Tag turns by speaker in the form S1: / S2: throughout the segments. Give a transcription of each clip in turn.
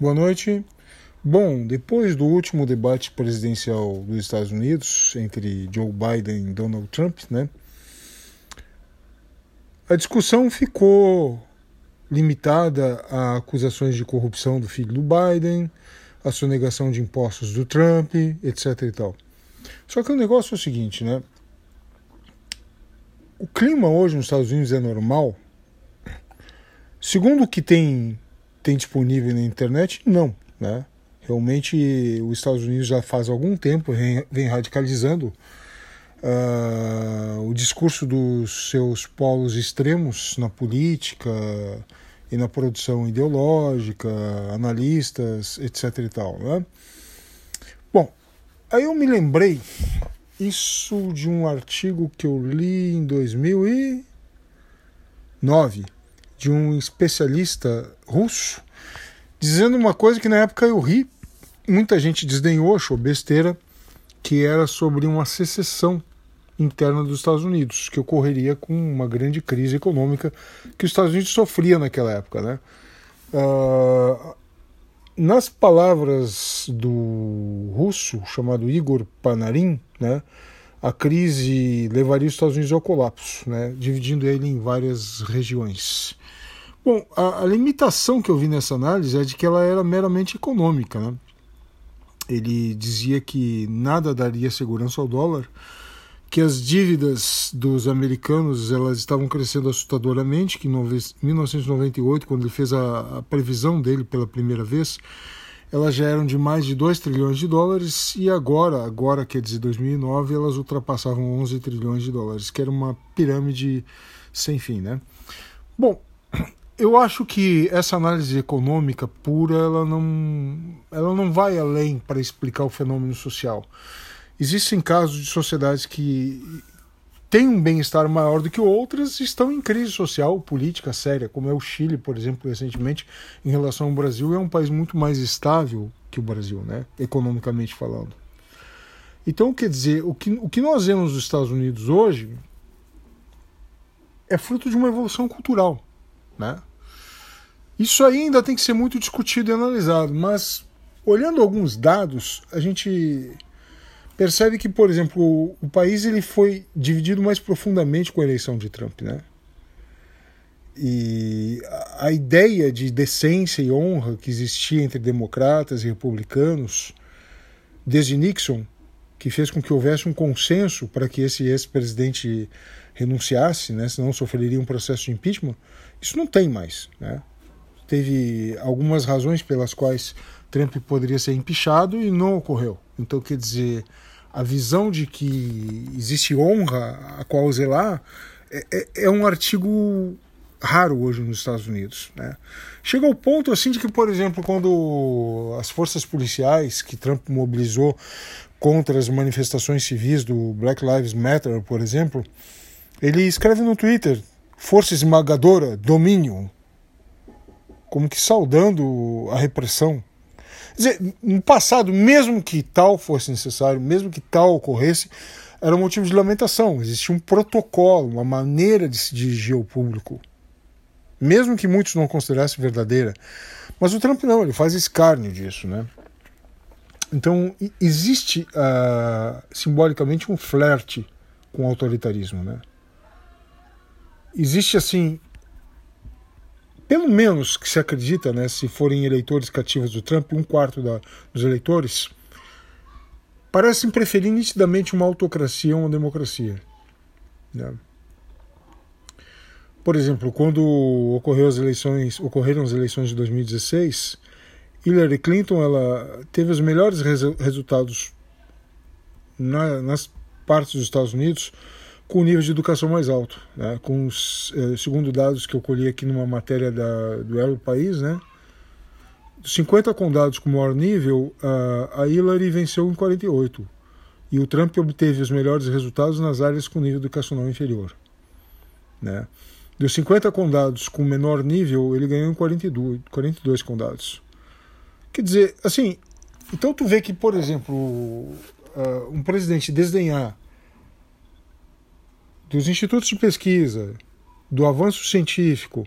S1: Boa noite. Bom, depois do último debate presidencial dos Estados Unidos entre Joe Biden e Donald Trump, né? A discussão ficou limitada a acusações de corrupção do filho do Biden, a sonegação de impostos do Trump, etc e tal. Só que o negócio é o seguinte, né? O clima hoje nos Estados Unidos é normal? Segundo o que tem, tem disponível na internet, não, né? Realmente, os Estados Unidos já faz algum tempo vem, vem radicalizando uh, o discurso dos seus polos extremos na política e na produção ideológica, analistas, etc. e tal. Né? Bom, aí eu me lembrei isso de um artigo que eu li em 2009 de um especialista russo dizendo uma coisa que na época eu ri muita gente desdenhou, achou besteira, que era sobre uma secessão interna dos Estados Unidos, que ocorreria com uma grande crise econômica que os Estados Unidos sofria naquela época. Né? Uh, nas palavras do russo chamado Igor Panarin, né, a crise levaria os Estados Unidos ao colapso, né, dividindo ele em várias regiões. Bom, a, a limitação que eu vi nessa análise é de que ela era meramente econômica. Né? ele dizia que nada daria segurança ao dólar, que as dívidas dos americanos elas estavam crescendo assustadoramente, que em 1998, quando ele fez a, a previsão dele pela primeira vez, elas já eram de mais de 2 trilhões de dólares e agora, agora quer dizer 2009, elas ultrapassavam 11 trilhões de dólares, que era uma pirâmide sem fim, né? Bom, eu acho que essa análise econômica pura ela não, ela não vai além para explicar o fenômeno social. Existem casos de sociedades que têm um bem-estar maior do que outras estão em crise social, política séria, como é o Chile, por exemplo, recentemente, em relação ao Brasil, é um país muito mais estável que o Brasil, né? economicamente falando. Então, quer dizer, o que, o que nós vemos nos Estados Unidos hoje é fruto de uma evolução cultural. Né? Isso ainda tem que ser muito discutido e analisado, mas olhando alguns dados, a gente percebe que, por exemplo, o, o país ele foi dividido mais profundamente com a eleição de Trump, né? E a, a ideia de decência e honra que existia entre democratas e republicanos desde Nixon, que fez com que houvesse um consenso para que esse ex-presidente renunciasse, né, senão sofreria um processo de impeachment, isso não tem mais, né? teve algumas razões pelas quais Trump poderia ser empichado e não ocorreu. Então, quer dizer, a visão de que existe honra a qual zelar é, é, é um artigo raro hoje nos Estados Unidos. Né? Chega ao ponto assim de que, por exemplo, quando as forças policiais que Trump mobilizou contra as manifestações civis do Black Lives Matter, por exemplo, ele escreve no Twitter: força esmagadora, domínio, como que saudando a repressão. Dizer, no passado, mesmo que tal fosse necessário, mesmo que tal ocorresse, era um motivo de lamentação. Existia um protocolo, uma maneira de se dirigir ao público, mesmo que muitos não considerassem verdadeira. Mas o Trump não, ele faz escárnio disso, né? Então existe uh, simbolicamente um flerte com o autoritarismo, né? Existe assim pelo menos que se acredita, né, se forem eleitores cativos do Trump, um quarto da, dos eleitores, parecem preferir nitidamente uma autocracia a uma democracia. Né? Por exemplo, quando ocorreu as eleições, ocorreram as eleições de 2016, Hillary Clinton ela teve os melhores resu resultados na, nas partes dos Estados Unidos com nível de educação mais alto. Né? Com os, eh, segundo dados que eu colhi aqui numa matéria da, do Elo País, né? dos 50 condados com maior nível, a, Hillary venceu em 48. E o Trump obteve os melhores resultados nas áreas com nível educacional inferior. Né? Dos 50 condados com menor nível, ele ganhou em 42, 42 condados. Quer dizer, assim, então tu vê que, por exemplo, um presidente desdenhar dos institutos de pesquisa, do avanço científico,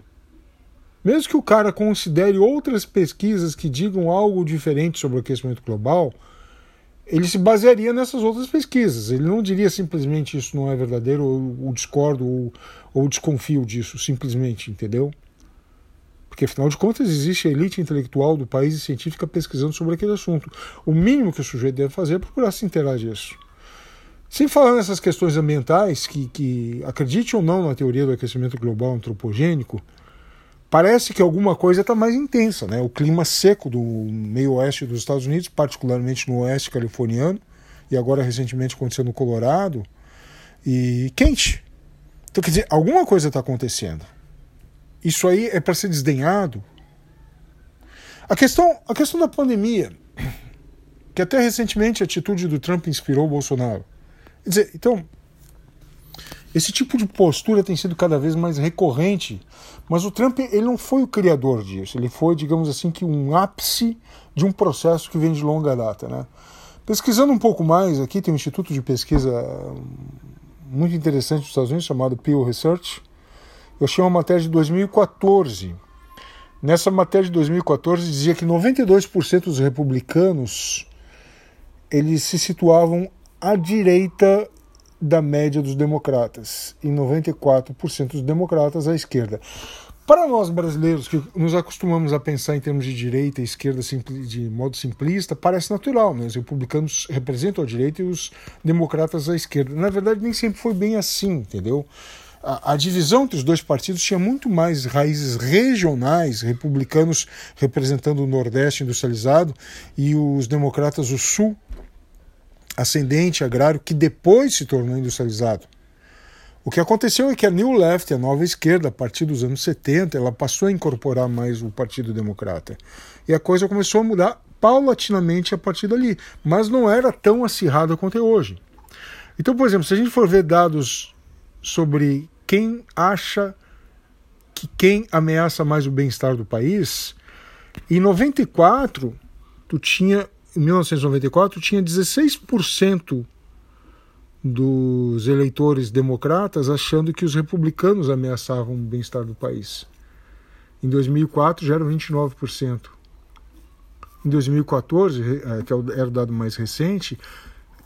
S1: Mesmo que o cara considere outras pesquisas que digam algo diferente sobre o aquecimento global, ele se basearia nessas outras pesquisas. Ele não diria simplesmente isso não é verdadeiro, ou, ou discordo, ou, ou desconfio disso, simplesmente, entendeu? Porque, afinal de contas, existe a elite intelectual do país e científica pesquisando sobre aquele assunto. O mínimo que o sujeito deve fazer é procurar se inteirar disso. Sem falar nessas questões ambientais, que, que acredite ou não na teoria do aquecimento global antropogênico, parece que alguma coisa está mais intensa. Né? O clima seco do meio oeste dos Estados Unidos, particularmente no oeste californiano, e agora recentemente aconteceu no Colorado, e quente. Então, quer dizer, alguma coisa está acontecendo. Isso aí é para ser desdenhado. A questão, a questão da pandemia, que até recentemente a atitude do Trump inspirou o Bolsonaro. Quer dizer, então, esse tipo de postura tem sido cada vez mais recorrente, mas o Trump ele não foi o criador disso, ele foi, digamos assim, que um ápice de um processo que vem de longa data. Né? Pesquisando um pouco mais, aqui tem um instituto de pesquisa muito interessante dos Estados Unidos chamado Pew Research. Eu achei uma matéria de 2014. Nessa matéria de 2014 dizia que 92% dos republicanos eles se situavam à direita da média dos democratas e 94% dos democratas à esquerda. Para nós brasileiros que nos acostumamos a pensar em termos de direita e esquerda de modo simplista, parece natural, né? Os republicanos representam a direita e os democratas a esquerda. Na verdade, nem sempre foi bem assim, entendeu? A, divisão entre os dois partidos tinha muito mais raízes regionais, republicanos representando o Nordeste industrializado e os democratas o Sul ascendente agrário que depois se tornou industrializado. O que aconteceu é que a New Left, a nova esquerda, a partir dos anos 70, ela passou a incorporar mais o Partido Democrata. E a coisa começou a mudar paulatinamente a partir dali, mas não era tão acirrada quanto é hoje. Então, por exemplo, se a gente for ver dados sobre quem acha que quem ameaça mais o bem-estar do país, em 94 tu tinha em 1994 tinha 16% dos eleitores democratas achando que os republicanos ameaçavam o bem-estar do país. Em 2004 já eram 29%. Em 2014, eh, que é era o dado mais recente,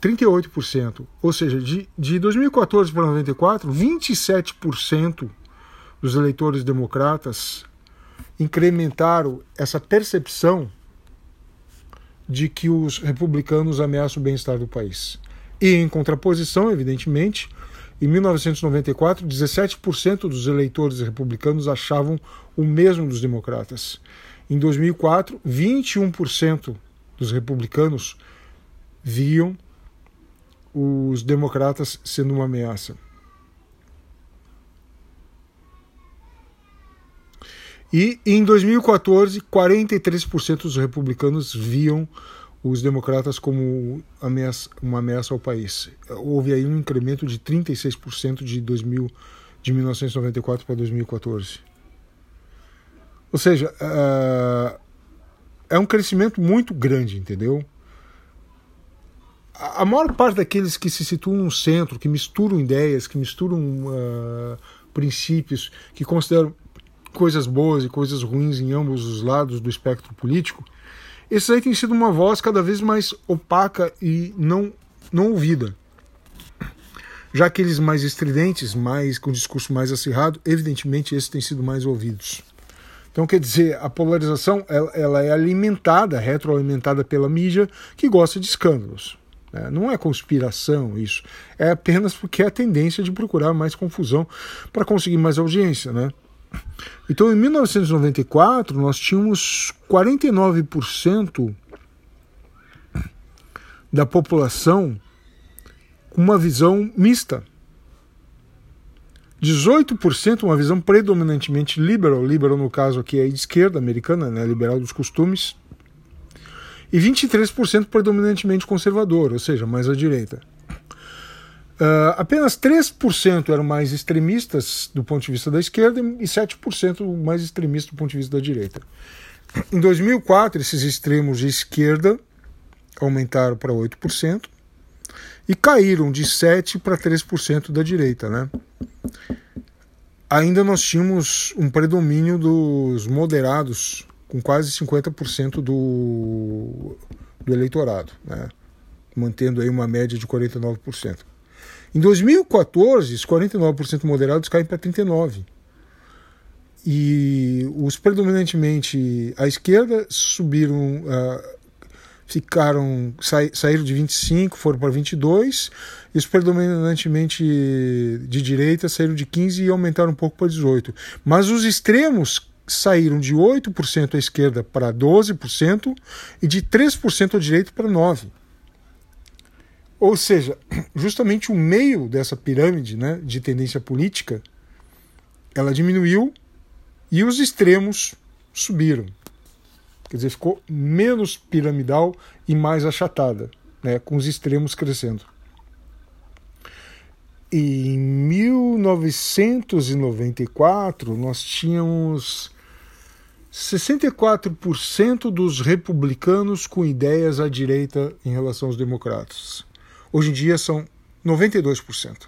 S1: 38%. Ou seja, de, de 2014 para 94, 27% dos eleitores democratas incrementaram essa percepção de que os republicanos ameaçam o bem-estar do país. E, em contraposição, evidentemente, em 1994, 17% dos eleitores republicanos achavam o mesmo dos democratas. Em 2004, 21% dos republicanos viam os democratas sendo uma ameaça. E em 2014, 43% dos republicanos viam os democratas como ameaça, uma ameaça ao país. Houve aí um incremento de 36% de, 2000, de 1994 para 2014. Ou seja, uh, é um crescimento muito grande, entendeu? A, a maior parte daqueles que se situam no centro, que misturam ideias, que misturam uh, princípios, que consideram coisas boas e coisas ruins em ambos os lados do espectro político, esse aí tem sido uma voz cada vez mais opaca e não, não ouvida. Já aqueles mais estridentes, mais com discurso mais acirrado, evidentemente esses têm sido mais ouvidos. Então, quer dizer, a polarização ela, ela é alimentada, retroalimentada pela mídia, que gosta de escândalos. Né? Não é conspiração isso, é apenas porque é a tendência de procurar mais confusão para conseguir mais audiência. Né? Então, em 1994, nós tínhamos 49% da população com uma visão mista. 18% uma visão predominantemente liberal, liberal no caso aqui é de esquerda americana, né, liberal dos costumes, e 23% predominantemente conservador, ou seja, mais à direita. Uh, apenas 3% eram mais extremistas do ponto de vista da esquerda e 7% mais extremistas do ponto de vista da direita. Em 2004, esses extremos de esquerda aumentaram para 8% e caíram de 7% para 3% da direita. Né? ainda nós tínhamos um predomínio dos moderados, com quase 50% do, do eleitorado, né? mantendo aí uma média de 49%. Em 2014, os 49% moderados caem para 39%. E os predominantemente à esquerda subiram, uh, ficaram sa saíram de 25, foram para 22, e os predominantemente de direita saíram de 15 e aumentaram um pouco para 18. Mas os extremos saíram de 8% à esquerda para 12% e de 3% à direita para 9%. Ou seja, justamente o meio dessa pirâmide né, de tendência política, ela diminuiu e os extremos subiram. Quer dizer, ficou menos piramidal e mais achatada, né, com os extremos crescendo. E em 1994, nós tínhamos 64% dos republicanos com ideias à direita em relação aos democratas. Hoje em dia são 92%.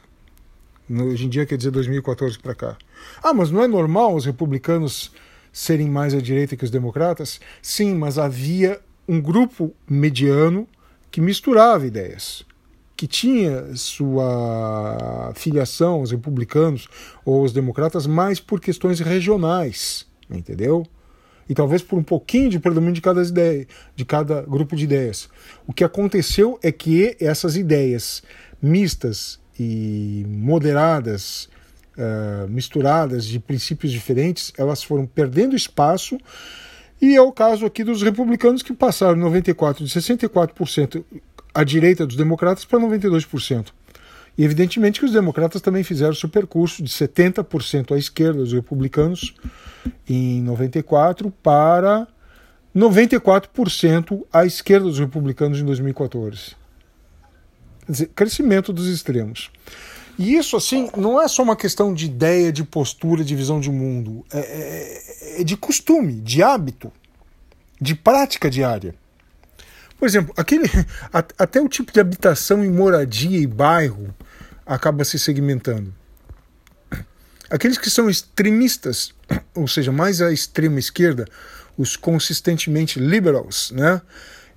S1: Hoje em dia quer dizer 2014 para cá. Ah, mas não é normal os republicanos serem mais à direita que os democratas? Sim, mas havia um grupo mediano que misturava ideias, que tinha sua filiação aos republicanos ou aos democratas mais por questões regionais, entendeu? E talvez por um pouquinho de predomínio de cada ideia, de cada grupo de ideias. O que aconteceu é que essas ideias mistas e moderadas, uh, misturadas de princípios diferentes, elas foram perdendo espaço. E é o caso aqui dos republicanos que passaram 94 de 64% à direita dos democratas para 92%. E evidentemente que os democratas também fizeram seu percurso de 70% à esquerda dos republicanos em 94 para 94% à esquerda dos republicanos em 2014. Quer dizer, crescimento dos extremos. E isso, assim, não é só uma questão de ideia, de postura, de visão de mundo. É, é, é de costume, de hábito, de prática diária. Por exemplo, aquele, até o tipo de habitação e moradia e bairro acaba se segmentando. Aqueles que são extremistas, ou seja, mais à extrema esquerda, os consistentemente liberals, né?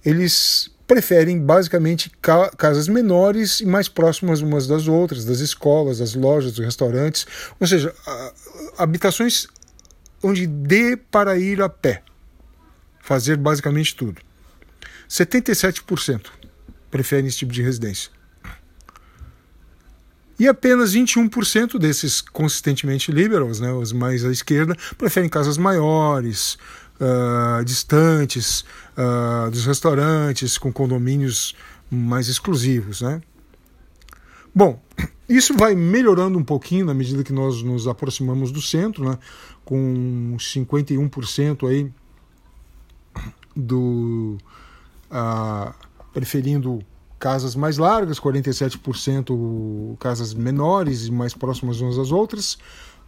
S1: Eles preferem basicamente ca casas menores e mais próximas umas das outras, das escolas, das lojas, dos restaurantes, ou seja, habitações onde dê para ir a pé, fazer basicamente tudo. 77% preferem esse tipo de residência. E apenas 21% desses consistentemente liberals, né, os mais à esquerda, preferem casas maiores, uh, distantes uh, dos restaurantes, com condomínios mais exclusivos. Né? Bom, isso vai melhorando um pouquinho na medida que nós nos aproximamos do centro, né, com 51% aí do uh, preferindo casas mais largas, 47% casas menores e mais próximas umas das outras,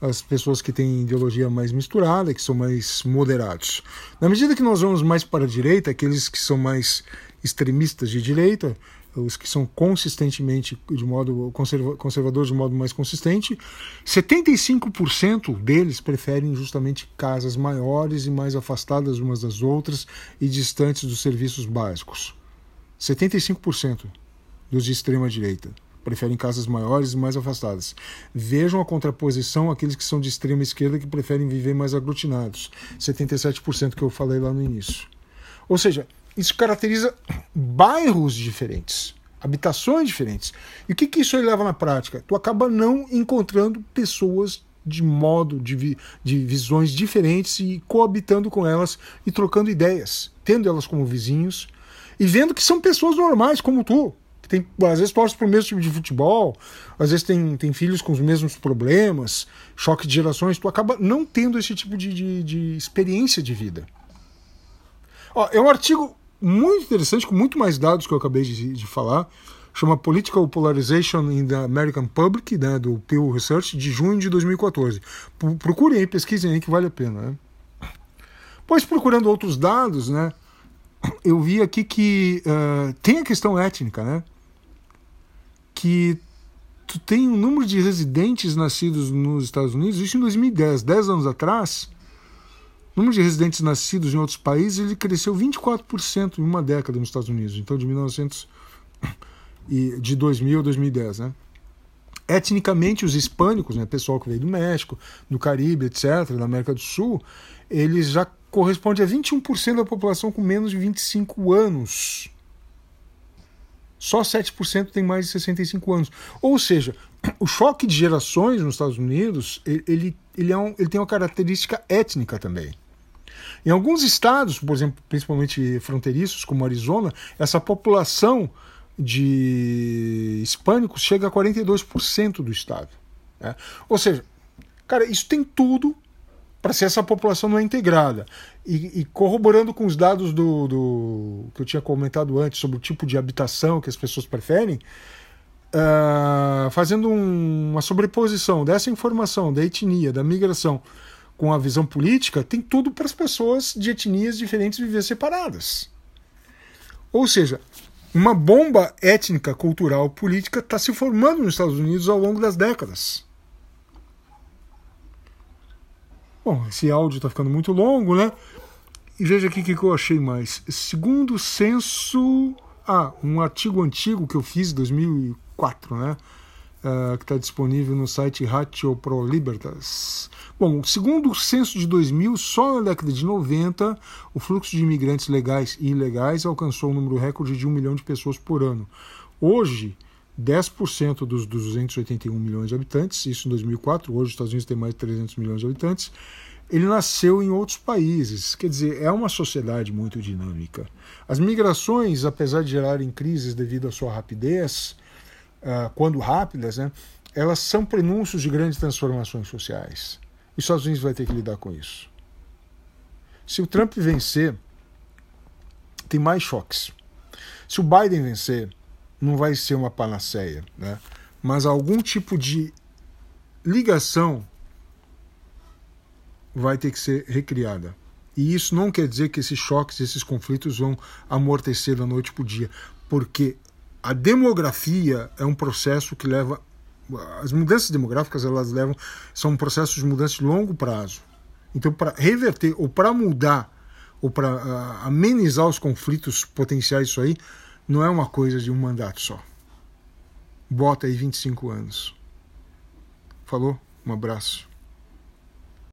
S1: as pessoas que têm ideologia mais misturada, que são mais moderados. Na medida que nós vamos mais para a direita, aqueles que são mais extremistas de direita, os que são consistentemente de modo conserva, conservadores de modo mais consistente, 75% deles preferem justamente casas maiores e mais afastadas umas das outras e distantes dos serviços básicos. 75% dos de extrema direita preferem casas maiores e mais afastadas. Vejam a contraposição àqueles que são de extrema esquerda que preferem viver mais aglutinados. 77% que eu falei lá no início. Ou seja, isso caracteriza bairros diferentes, habitações diferentes. E o que, que isso leva na prática? Tu acaba não encontrando pessoas de modo, de, vi, de visões diferentes e coabitando com elas e trocando ideias, tendo elas como vizinhos e vendo que são pessoas normais como tu. Que tem, às vezes torce para o mesmo tipo de futebol, às vezes tem, tem filhos com os mesmos problemas, choque de gerações, tu acaba não tendo esse tipo de, de, de experiência de vida. Ó, é um artigo muito interessante, com muito mais dados que eu acabei de, de falar, chama Political Polarization in the American Public, né, do Pew Research, de junho de 2014. Procurem aí, pesquisem aí que vale a pena. Né? Pois procurando outros dados, né, eu vi aqui que uh, tem a questão étnica, né? Que tu tem um número de residentes nascidos nos Estados Unidos, isso em 2010, 10 anos atrás, o número de residentes nascidos em outros países ele cresceu 24% em uma década nos Estados Unidos, então de 1900 e de 2000 a 2010, né? Etnicamente, os hispânicos, né, pessoal que veio do México, do Caribe, etc., da América do Sul, eles já correspondem a 21% da população com menos de 25 anos. Só 7% tem mais de 65 anos. Ou seja, o choque de gerações nos Estados Unidos ele, ele, é um, ele tem uma característica étnica também. Em alguns estados, por exemplo, principalmente fronteiriços, como Arizona, essa população de hispânicos chega a 42% do estado. Né? Ou seja, cara, isso tem tudo para ser essa população não é integrada. E, e, corroborando com os dados do, do, que eu tinha comentado antes sobre o tipo de habitação que as pessoas preferem, uh, fazendo um, uma sobreposição dessa informação da etnia, da migração com a visão política, tem tudo para as pessoas de etnias diferentes viver separadas. Ou seja, uma bomba étnica, cultural, política está se formando nos Estados Unidos ao longo das décadas. Bom, esse áudio está ficando muito longo, né? E veja aqui o que eu achei mais. Segundo o censo. Ah, um artigo antigo que eu fiz em 2004, né? Uh, que está disponível no site Ratio Pro Libertas. Bom, segundo o censo de 2000, só na década de 90, o fluxo de imigrantes legais e ilegais alcançou um número recorde de um milhão de pessoas por ano. Hoje, 10% dos 281 milhões de habitantes, isso em 2004, hoje os Estados Unidos têm mais de 300 milhões de habitantes, ele nasceu em outros países. Quer dizer, é uma sociedade muito dinâmica. As migrações, apesar de gerarem crises devido à sua rapidez, uh, quando rápidas, né, elas são prenúncios de grandes transformações sociais. E os Estados Unidos vai ter que lidar com isso. Se o Trump vencer, tem mais choques. Se o Biden vencer, não vai ser uma panaceia, né? mas algum tipo de ligação vai ter que ser recriada. E isso não quer dizer que esses choques, esses conflitos vão amortecer da noite para o dia, porque a demografia é um processo que leva as mudanças demográficas elas levam são processos de mudança de longo prazo. Então, para reverter ou para mudar ou para uh, amenizar os conflitos potenciais isso aí, não é uma coisa de um mandato só. Bota aí 25 anos. Falou? Um abraço.